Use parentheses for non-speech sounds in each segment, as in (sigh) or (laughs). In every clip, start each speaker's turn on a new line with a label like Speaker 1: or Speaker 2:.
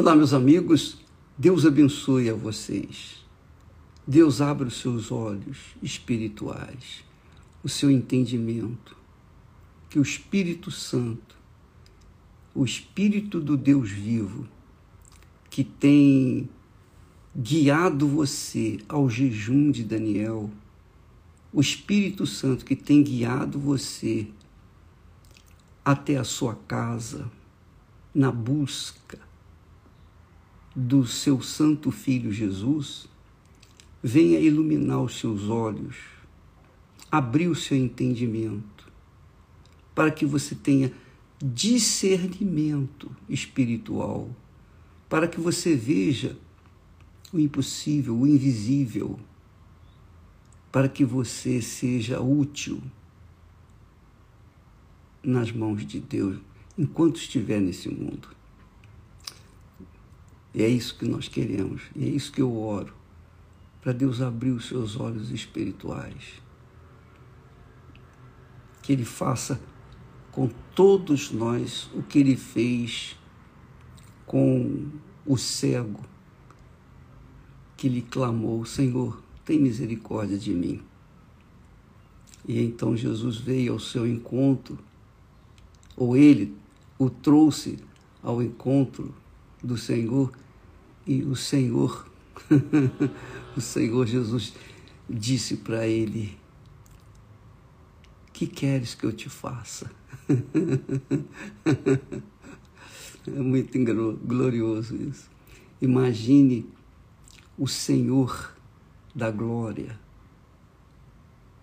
Speaker 1: Olá, meus amigos. Deus abençoe a vocês. Deus abra os seus olhos espirituais, o seu entendimento. Que o Espírito Santo, o Espírito do Deus vivo, que tem guiado você ao jejum de Daniel, o Espírito Santo que tem guiado você até a sua casa na busca do seu Santo Filho Jesus, venha iluminar os seus olhos, abrir o seu entendimento, para que você tenha discernimento espiritual, para que você veja o impossível, o invisível, para que você seja útil nas mãos de Deus enquanto estiver nesse mundo. E é isso que nós queremos, e é isso que eu oro, para Deus abrir os seus olhos espirituais. Que Ele faça com todos nós o que Ele fez com o cego, que lhe clamou: Senhor, tem misericórdia de mim. E então Jesus veio ao seu encontro, ou ele o trouxe ao encontro do Senhor e o Senhor, (laughs) o Senhor Jesus disse para ele: Que queres que eu te faça? (laughs) é muito glorioso isso. Imagine o Senhor da glória,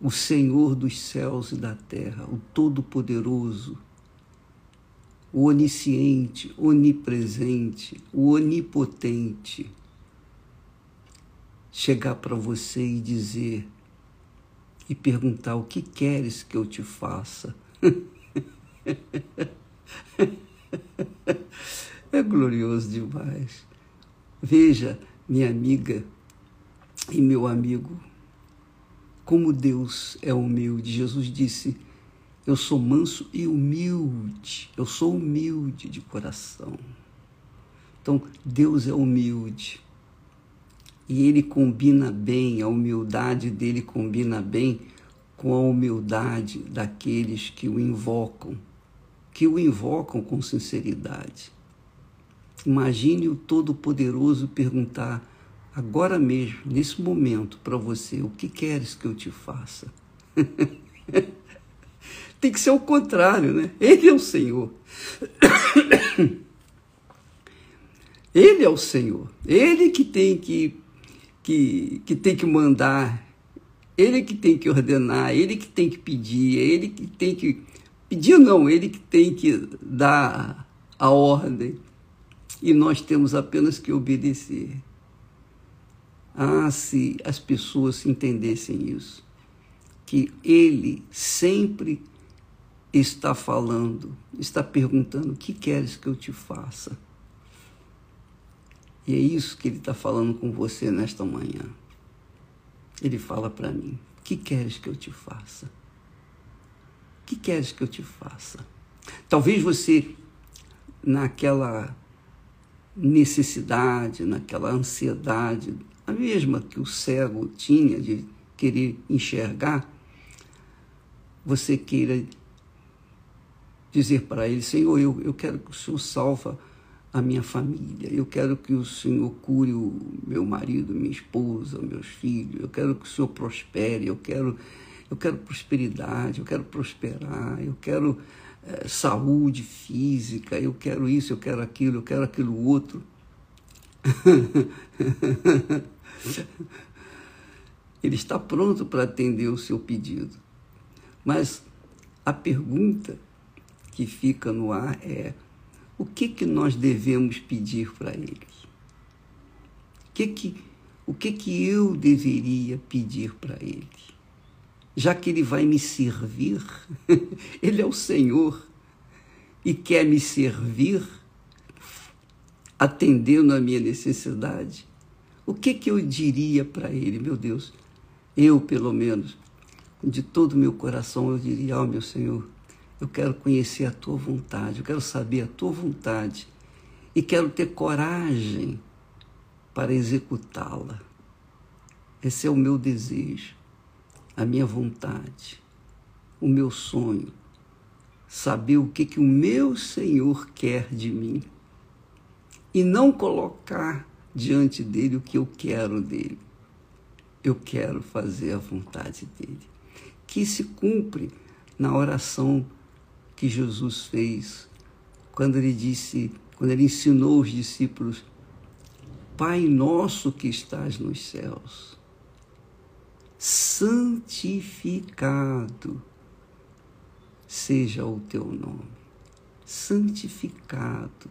Speaker 1: o Senhor dos céus e da terra, o Todo-Poderoso o onisciente, onipresente, o onipotente, chegar para você e dizer e perguntar o que queres que eu te faça. (laughs) é glorioso demais. Veja, minha amiga e meu amigo, como Deus é humilde. Jesus disse: eu sou manso e humilde. Eu sou humilde de coração. Então, Deus é humilde. E ele combina bem, a humildade dele combina bem com a humildade daqueles que o invocam, que o invocam com sinceridade. Imagine o Todo-Poderoso perguntar agora mesmo, nesse momento, para você: o que queres que eu te faça? (laughs) Tem que ser o contrário, né? Ele é o Senhor. Ele é o Senhor. Ele que tem que, que, que tem que mandar. Ele que tem que ordenar. Ele que tem que pedir. Ele que tem que. Pedir não, ele que tem que dar a ordem. E nós temos apenas que obedecer. Ah, se as pessoas entendessem isso. Que ele sempre está falando, está perguntando: o que queres que eu te faça? E é isso que ele está falando com você nesta manhã. Ele fala para mim: o que queres que eu te faça? O que queres que eu te faça? Talvez você, naquela necessidade, naquela ansiedade, a mesma que o cego tinha de querer enxergar, você queira dizer para ele: Senhor, eu, eu quero que o Senhor salva a minha família, eu quero que o Senhor cure o meu marido, minha esposa, meus filhos, eu quero que o Senhor prospere, eu quero, eu quero prosperidade, eu quero prosperar, eu quero é, saúde física, eu quero isso, eu quero aquilo, eu quero aquilo outro. (laughs) Ele está pronto para atender o seu pedido. Mas a pergunta que fica no ar é o que, que nós devemos pedir para Ele? O que, que, o que, que eu deveria pedir para Ele? Já que Ele vai me servir, (laughs) Ele é o Senhor e quer me servir, atendendo a minha necessidade, o que, que eu diria para Ele? Meu Deus, eu, pelo menos, de todo o meu coração, eu diria: Ó oh, meu Senhor, eu quero conhecer a tua vontade, eu quero saber a tua vontade. e quero ter coragem para executá-la. Esse é o meu desejo, a minha vontade, o meu sonho. Saber o que, que o meu Senhor quer de mim e não colocar diante dele o que eu quero dele. Eu quero fazer a vontade dele. Que se cumpre na oração que Jesus fez quando ele disse, quando ele ensinou os discípulos, Pai nosso que estás nos céus, santificado seja o teu nome. Santificado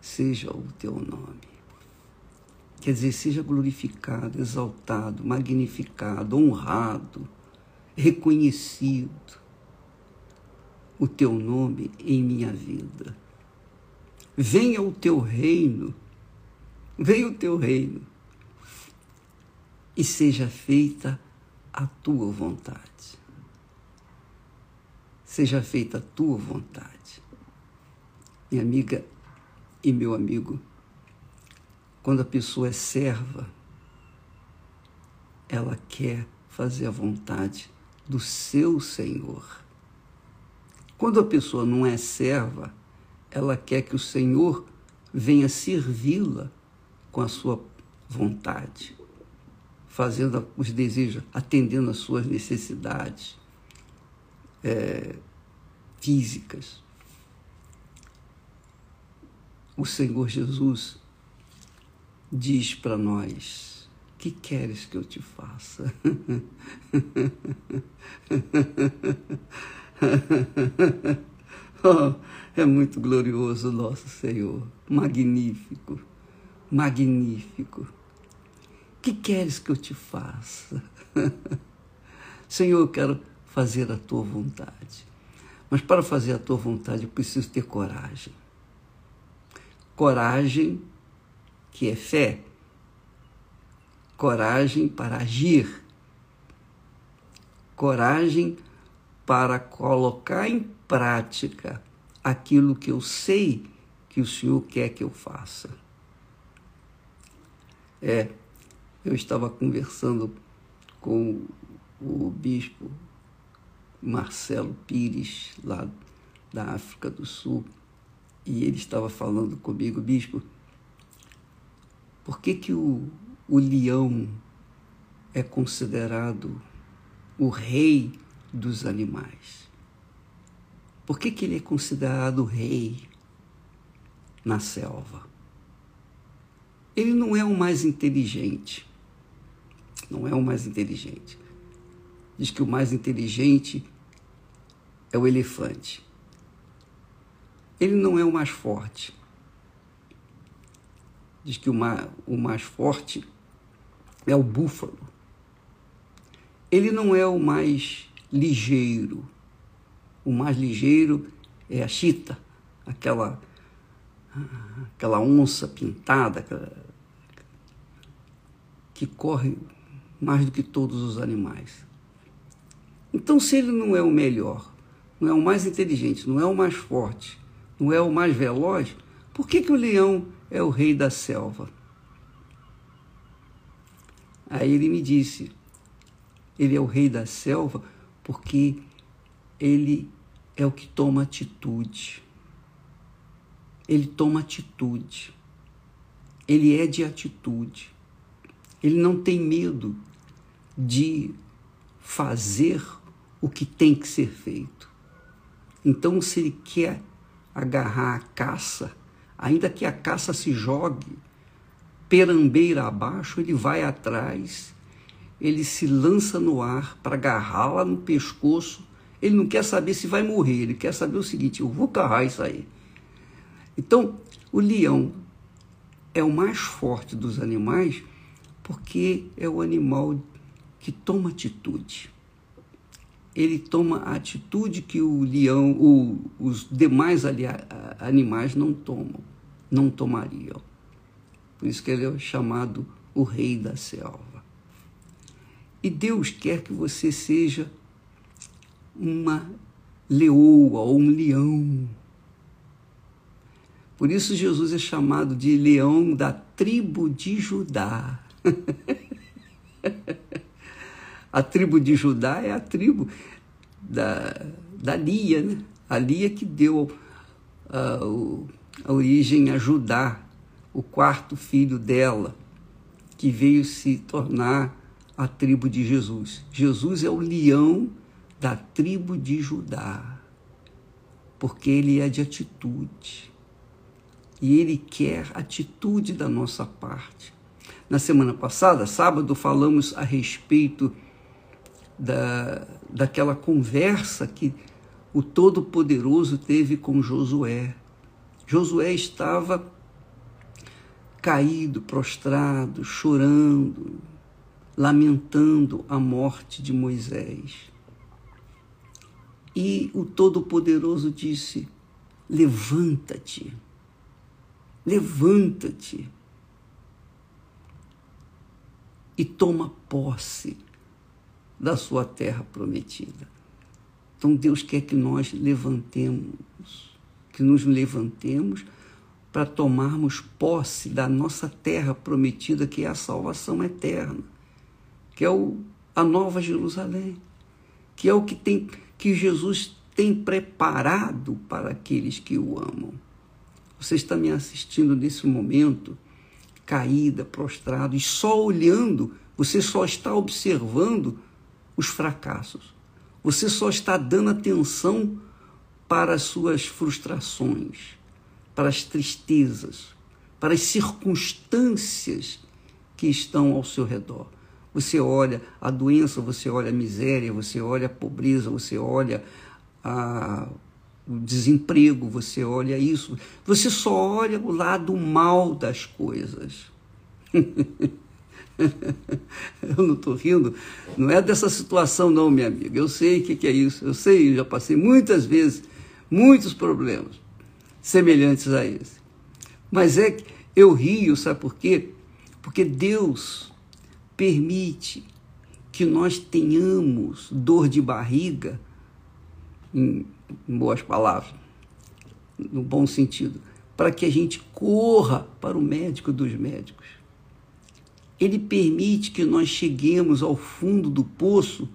Speaker 1: seja o teu nome. Quer dizer, seja glorificado, exaltado, magnificado, honrado, reconhecido o teu nome em minha vida. Venha o teu reino, venha o teu reino e seja feita a tua vontade. Seja feita a tua vontade. Minha amiga e meu amigo, quando a pessoa é serva, ela quer fazer a vontade do seu Senhor. Quando a pessoa não é serva, ela quer que o Senhor venha servi-la com a sua vontade, fazendo os desejos, atendendo às suas necessidades é, físicas. O Senhor Jesus diz para nós: que queres que eu te faça? (laughs) oh, é muito glorioso nosso Senhor, magnífico, magnífico. Que queres que eu te faça? (laughs) Senhor, eu quero fazer a tua vontade. Mas para fazer a tua vontade eu preciso ter coragem. Coragem, que é fé. Coragem para agir. Coragem para colocar em prática aquilo que eu sei que o Senhor quer que eu faça. É, eu estava conversando com o bispo Marcelo Pires, lá da África do Sul, e ele estava falando comigo, bispo, por que, que o, o leão é considerado o rei dos animais. Por que, que ele é considerado rei na selva? Ele não é o mais inteligente. Não é o mais inteligente. Diz que o mais inteligente é o elefante. Ele não é o mais forte. Diz que o mais, o mais forte é o búfalo. Ele não é o mais ligeiro. O mais ligeiro é a chita, aquela, aquela onça pintada que corre mais do que todos os animais. Então, se ele não é o melhor, não é o mais inteligente, não é o mais forte, não é o mais veloz, por que, que o leão é o rei da selva? Aí ele me disse: ele é o rei da selva porque ele é o que toma atitude. Ele toma atitude. Ele é de atitude. Ele não tem medo de fazer o que tem que ser feito. Então, se ele quer agarrar a caça, ainda que a caça se jogue perambeira abaixo, ele vai atrás ele se lança no ar para agarrá-la no pescoço. Ele não quer saber se vai morrer, ele quer saber o seguinte: eu vou carrar isso aí. Então, o leão é o mais forte dos animais porque é o animal que toma atitude. Ele toma a atitude que o leão, o, os demais animais não tomam, não tomariam. Por isso que ele é chamado o rei da selva. E Deus quer que você seja uma leoa ou um leão. Por isso Jesus é chamado de leão da tribo de Judá. (laughs) a tribo de Judá é a tribo da, da Lia, né? a Lia que deu uh, a origem a Judá, o quarto filho dela, que veio se tornar a tribo de Jesus. Jesus é o leão da tribo de Judá, porque ele é de atitude. E ele quer atitude da nossa parte. Na semana passada, sábado, falamos a respeito da, daquela conversa que o Todo-Poderoso teve com Josué. Josué estava caído, prostrado, chorando, lamentando a morte de Moisés. E o Todo-Poderoso disse: Levanta-te, levanta-te e toma posse da sua terra prometida. Então Deus quer que nós levantemos, que nos levantemos para tomarmos posse da nossa terra prometida, que é a salvação eterna, que é o, a nova Jerusalém, que é o que tem que Jesus tem preparado para aqueles que o amam. Você está me assistindo nesse momento, caída, prostrado, e só olhando, você só está observando os fracassos. Você só está dando atenção para as suas frustrações, para as tristezas, para as circunstâncias que estão ao seu redor. Você olha a doença, você olha a miséria, você olha a pobreza, você olha a, o desemprego, você olha isso. Você só olha o lado mal das coisas. (laughs) eu não estou rindo, não é dessa situação, não, minha amiga. Eu sei o que, que é isso, eu sei, eu já passei muitas vezes muitos problemas semelhantes a esse. Mas é que eu rio, sabe por quê? Porque Deus permite que nós tenhamos dor de barriga, em, em boas palavras, no bom sentido, para que a gente corra para o médico dos médicos. Ele permite que nós cheguemos ao fundo do poço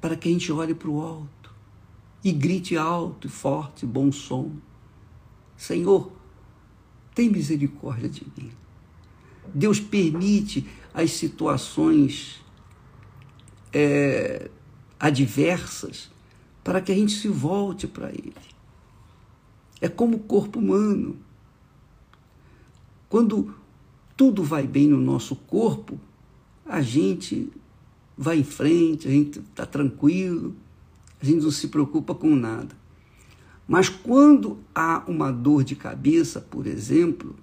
Speaker 1: para que a gente olhe para o alto e grite alto e forte, bom som: Senhor, tem misericórdia de mim. Deus permite as situações é, adversas para que a gente se volte para Ele. É como o corpo humano. Quando tudo vai bem no nosso corpo, a gente vai em frente, a gente está tranquilo, a gente não se preocupa com nada. Mas quando há uma dor de cabeça, por exemplo,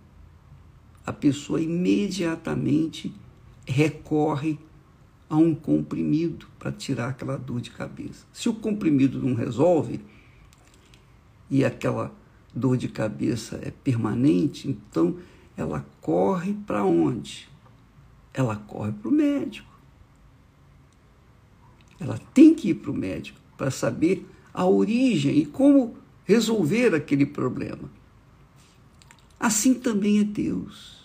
Speaker 1: a pessoa imediatamente recorre a um comprimido para tirar aquela dor de cabeça. Se o comprimido não resolve e aquela dor de cabeça é permanente, então ela corre para onde? Ela corre para o médico. Ela tem que ir para o médico para saber a origem e como resolver aquele problema. Assim também é Deus.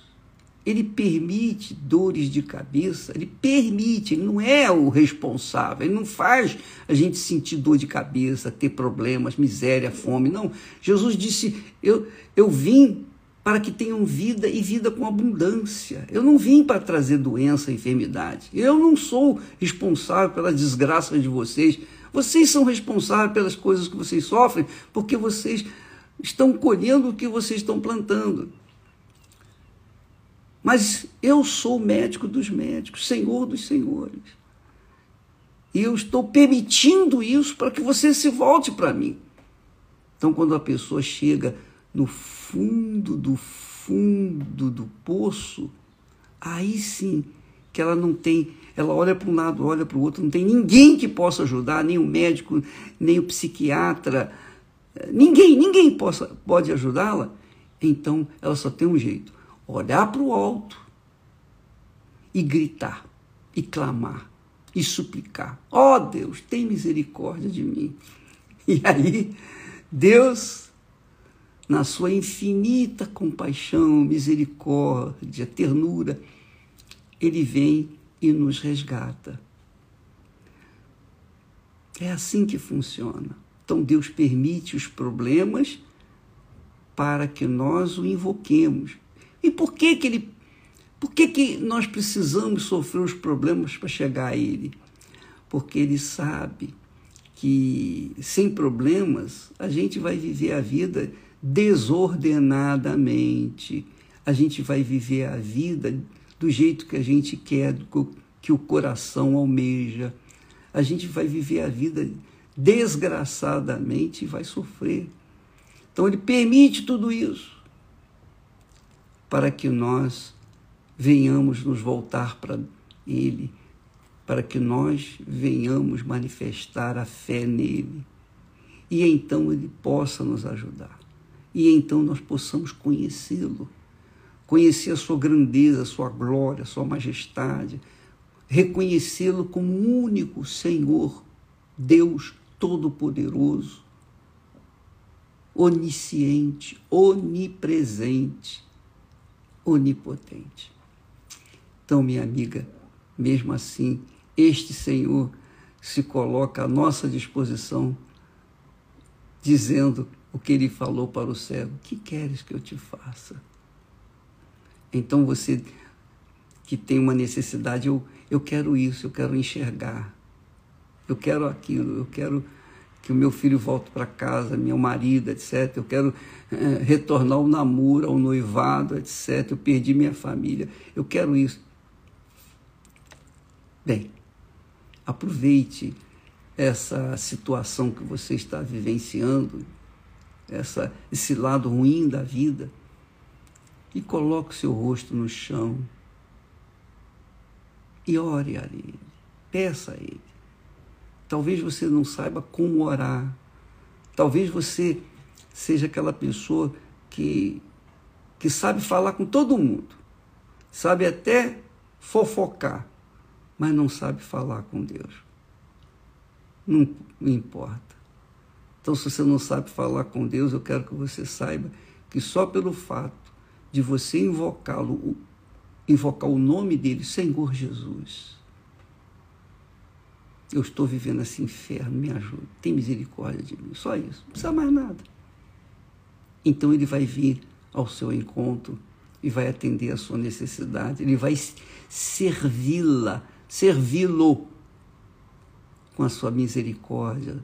Speaker 1: Ele permite dores de cabeça, ele permite, ele não é o responsável, ele não faz a gente sentir dor de cabeça, ter problemas, miséria, fome. Não. Jesus disse: Eu, eu vim para que tenham vida e vida com abundância. Eu não vim para trazer doença enfermidade. Eu não sou responsável pelas desgraças de vocês. Vocês são responsáveis pelas coisas que vocês sofrem, porque vocês estão colhendo o que vocês estão plantando. Mas eu sou médico dos médicos, senhor dos senhores. E eu estou permitindo isso para que você se volte para mim. Então, quando a pessoa chega no fundo do fundo do poço, aí sim que ela não tem, ela olha para um lado, olha para o outro, não tem ninguém que possa ajudar, nem o médico, nem o psiquiatra, ninguém, ninguém possa, pode ajudá-la. Então, ela só tem um jeito olhar para o alto e gritar, e clamar, e suplicar: Ó oh, Deus, tem misericórdia de mim. (laughs) E aí, Deus na sua infinita compaixão, misericórdia, ternura, ele vem e nos resgata. É assim que funciona. Então Deus permite os problemas para que nós o invoquemos. E por que que ele por que que nós precisamos sofrer os problemas para chegar a ele? Porque ele sabe que sem problemas a gente vai viver a vida desordenadamente. A gente vai viver a vida do jeito que a gente quer, que o coração almeja. A gente vai viver a vida desgraçadamente e vai sofrer. Então ele permite tudo isso para que nós venhamos nos voltar para ele, para que nós venhamos manifestar a fé nele. E então ele possa nos ajudar e então nós possamos conhecê-lo, conhecer a sua grandeza, a sua glória, a sua majestade, reconhecê-lo como único Senhor, Deus Todo-Poderoso, onisciente, onipresente, onipotente. Então, minha amiga, mesmo assim, este Senhor se coloca à nossa disposição, dizendo o que ele falou para o cego: Que queres que eu te faça? Então você que tem uma necessidade, eu, eu quero isso, eu quero enxergar, eu quero aquilo, eu quero que o meu filho volte para casa, meu marido, etc. Eu quero é, retornar ao namoro, ao noivado, etc. Eu perdi minha família, eu quero isso. Bem, aproveite essa situação que você está vivenciando essa, esse lado ruim da vida e coloque seu rosto no chão e ore a Ele, peça a Ele. Talvez você não saiba como orar, talvez você seja aquela pessoa que, que sabe falar com todo mundo, sabe até fofocar, mas não sabe falar com Deus. Não importa. Então, se você não sabe falar com Deus, eu quero que você saiba que só pelo fato de você invocá-lo, invocar o nome dele, Senhor Jesus, eu estou vivendo esse inferno, me ajuda, tem misericórdia de mim, só isso, não precisa mais nada. Então ele vai vir ao seu encontro e vai atender a sua necessidade, ele vai servi-la, servi-lo com a sua misericórdia,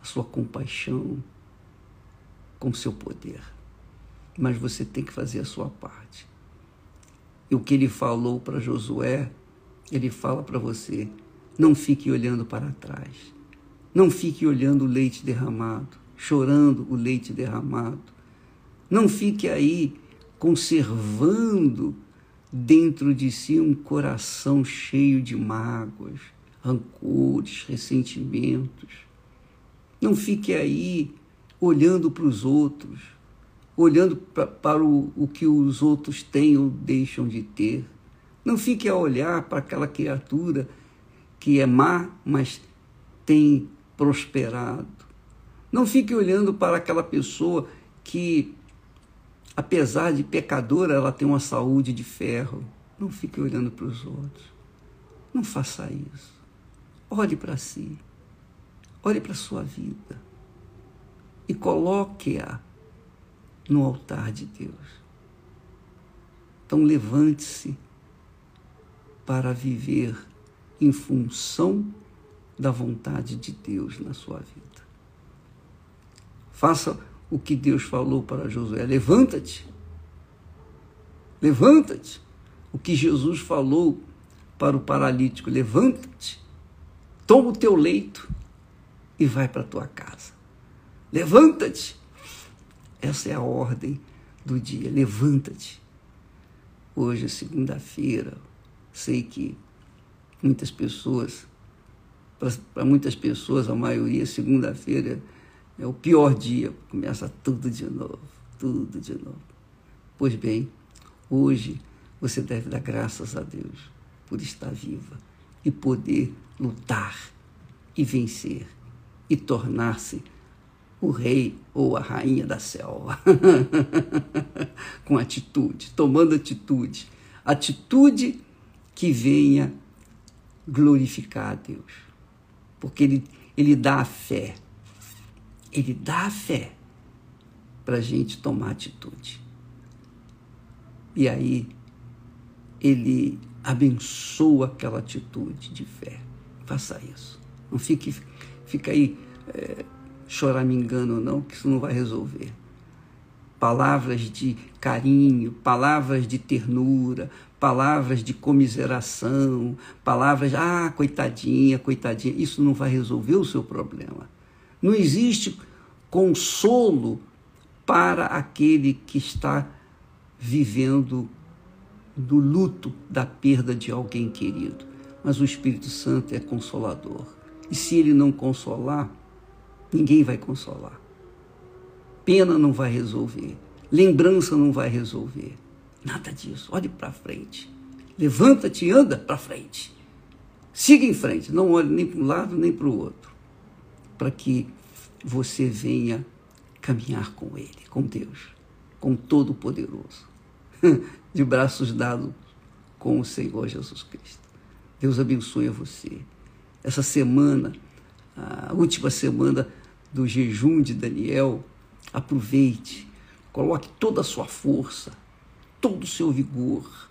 Speaker 1: a sua compaixão, com o seu poder. Mas você tem que fazer a sua parte. E o que ele falou para Josué, ele fala para você: não fique olhando para trás. Não fique olhando o leite derramado, chorando o leite derramado. Não fique aí conservando dentro de si um coração cheio de mágoas, rancores, ressentimentos. Não fique aí olhando para os outros, olhando pra, para o, o que os outros têm ou deixam de ter. Não fique a olhar para aquela criatura que é má, mas tem prosperado. Não fique olhando para aquela pessoa que, apesar de pecadora, ela tem uma saúde de ferro. Não fique olhando para os outros. Não faça isso. Olhe para si. Olhe para a sua vida e coloque-a no altar de Deus. Então levante-se para viver em função da vontade de Deus na sua vida. Faça o que Deus falou para Josué: levanta-te. Levanta-te. O que Jesus falou para o paralítico: levanta-te. Toma o teu leito e vai para a tua casa. Levanta-te. Essa é a ordem do dia. Levanta-te. Hoje é segunda-feira. Sei que muitas pessoas, para muitas pessoas, a maioria, segunda-feira é o pior dia. Começa tudo de novo, tudo de novo. Pois bem, hoje você deve dar graças a Deus por estar viva e poder lutar e vencer e tornar-se o rei ou a rainha da selva. (laughs) Com atitude, tomando atitude. Atitude que venha glorificar a Deus. Porque Ele, ele dá a fé. Ele dá a fé para a gente tomar atitude. E aí, Ele abençoa aquela atitude de fé. Faça isso. Não fique, fica aí é, choramingando, não, que isso não vai resolver. Palavras de carinho, palavras de ternura, palavras de comiseração, palavras, ah, coitadinha, coitadinha, isso não vai resolver o seu problema. Não existe consolo para aquele que está vivendo do luto da perda de alguém querido. Mas o Espírito Santo é consolador. E se ele não consolar, ninguém vai consolar. Pena não vai resolver. Lembrança não vai resolver. Nada disso. Olhe para frente. Levanta-te e anda para frente. Siga em frente. Não olhe nem para um lado nem para o outro. Para que você venha caminhar com Ele, com Deus, com Todo-Poderoso, (laughs) de braços dados com o Senhor Jesus Cristo. Deus abençoe a você. Essa semana, a última semana do jejum de Daniel, aproveite, coloque toda a sua força, todo o seu vigor,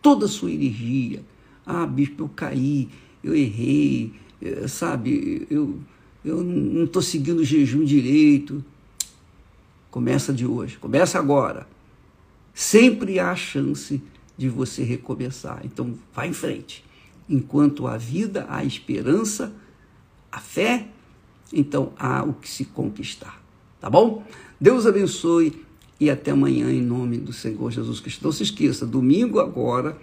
Speaker 1: toda a sua energia. Ah, bispo, eu caí, eu errei, eh, sabe, eu, eu não estou seguindo o jejum direito. Começa de hoje, começa agora. Sempre há chance de você recomeçar. Então, vá em frente. Enquanto há vida, há esperança, há fé, então há o que se conquistar. Tá bom? Deus abençoe e até amanhã em nome do Senhor Jesus Cristo. Não se esqueça, domingo agora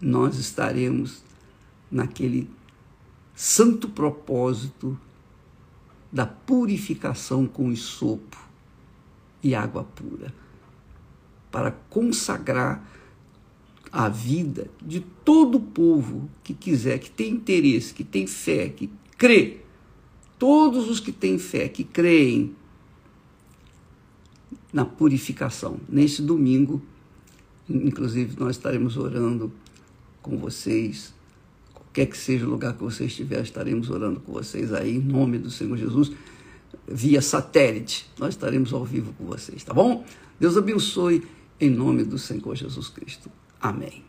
Speaker 1: nós estaremos naquele santo propósito da purificação com sopo e água pura, para consagrar a vida de todo o povo que quiser, que tem interesse, que tem fé, que crê. Todos os que têm fé, que creem na purificação. Neste domingo, inclusive, nós estaremos orando com vocês quer que seja o lugar que você estiver, estaremos orando com vocês aí, em nome do Senhor Jesus, via satélite. Nós estaremos ao vivo com vocês, tá bom? Deus abençoe, em nome do Senhor Jesus Cristo. Amém.